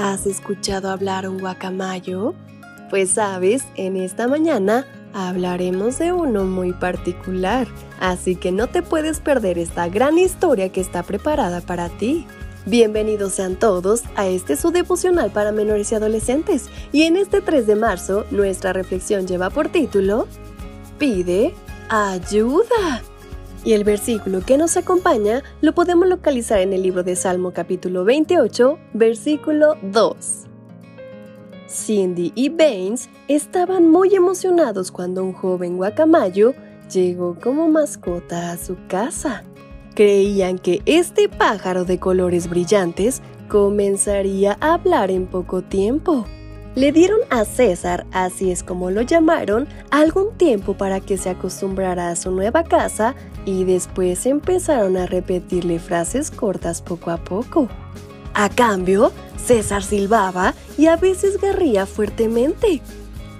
¿Has escuchado hablar un guacamayo? Pues sabes, en esta mañana hablaremos de uno muy particular, así que no te puedes perder esta gran historia que está preparada para ti. Bienvenidos sean todos a este su devocional para menores y adolescentes. Y en este 3 de marzo, nuestra reflexión lleva por título Pide ayuda. Y el versículo que nos acompaña lo podemos localizar en el libro de Salmo capítulo 28, versículo 2. Cindy y Baines estaban muy emocionados cuando un joven guacamayo llegó como mascota a su casa. Creían que este pájaro de colores brillantes comenzaría a hablar en poco tiempo. Le dieron a César, así es como lo llamaron, algún tiempo para que se acostumbrara a su nueva casa y después empezaron a repetirle frases cortas poco a poco. A cambio, César silbaba y a veces garría fuertemente.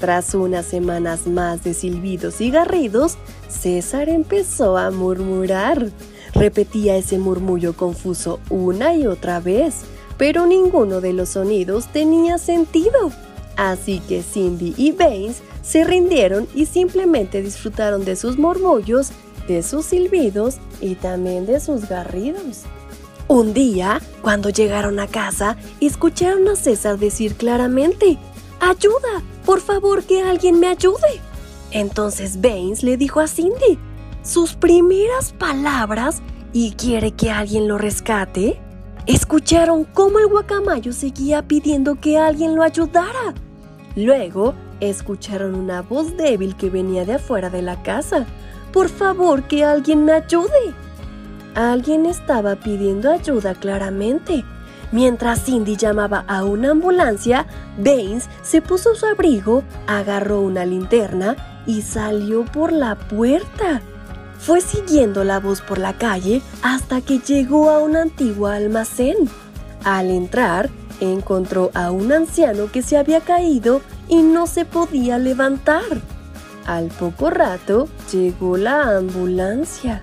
Tras unas semanas más de silbidos y garridos, César empezó a murmurar. Repetía ese murmullo confuso una y otra vez, pero ninguno de los sonidos tenía sentido. Así que Cindy y Baines se rindieron y simplemente disfrutaron de sus murmullos, de sus silbidos y también de sus garridos. Un día, cuando llegaron a casa, escucharon a César decir claramente, ¡Ayuda! Por favor, que alguien me ayude. Entonces Baines le dijo a Cindy, sus primeras palabras y quiere que alguien lo rescate. Escucharon cómo el guacamayo seguía pidiendo que alguien lo ayudara. Luego, escucharon una voz débil que venía de afuera de la casa. Por favor, que alguien me ayude. Alguien estaba pidiendo ayuda claramente. Mientras Cindy llamaba a una ambulancia, Baines se puso su abrigo, agarró una linterna y salió por la puerta. Fue siguiendo la voz por la calle hasta que llegó a un antiguo almacén. Al entrar, encontró a un anciano que se había caído y no se podía levantar. Al poco rato llegó la ambulancia.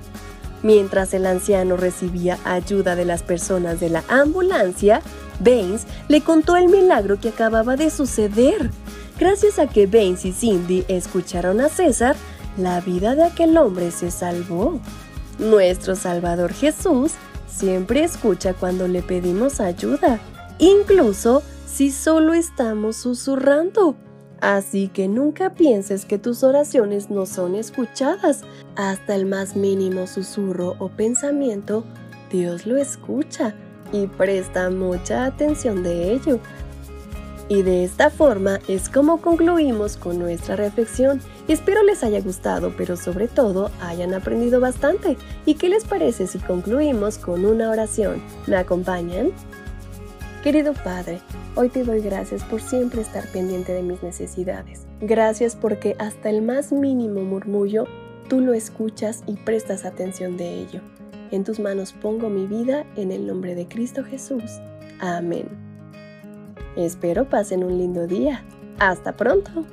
Mientras el anciano recibía ayuda de las personas de la ambulancia, Baines le contó el milagro que acababa de suceder. Gracias a que Baines y Cindy escucharon a César, la vida de aquel hombre se salvó. Nuestro Salvador Jesús siempre escucha cuando le pedimos ayuda, incluso si solo estamos susurrando. Así que nunca pienses que tus oraciones no son escuchadas. Hasta el más mínimo susurro o pensamiento, Dios lo escucha y presta mucha atención de ello. Y de esta forma es como concluimos con nuestra reflexión. Espero les haya gustado, pero sobre todo hayan aprendido bastante. ¿Y qué les parece si concluimos con una oración? ¿Me acompañan? Querido Padre, hoy te doy gracias por siempre estar pendiente de mis necesidades. Gracias porque hasta el más mínimo murmullo, tú lo escuchas y prestas atención de ello. En tus manos pongo mi vida en el nombre de Cristo Jesús. Amén. Espero pasen un lindo día. Hasta pronto.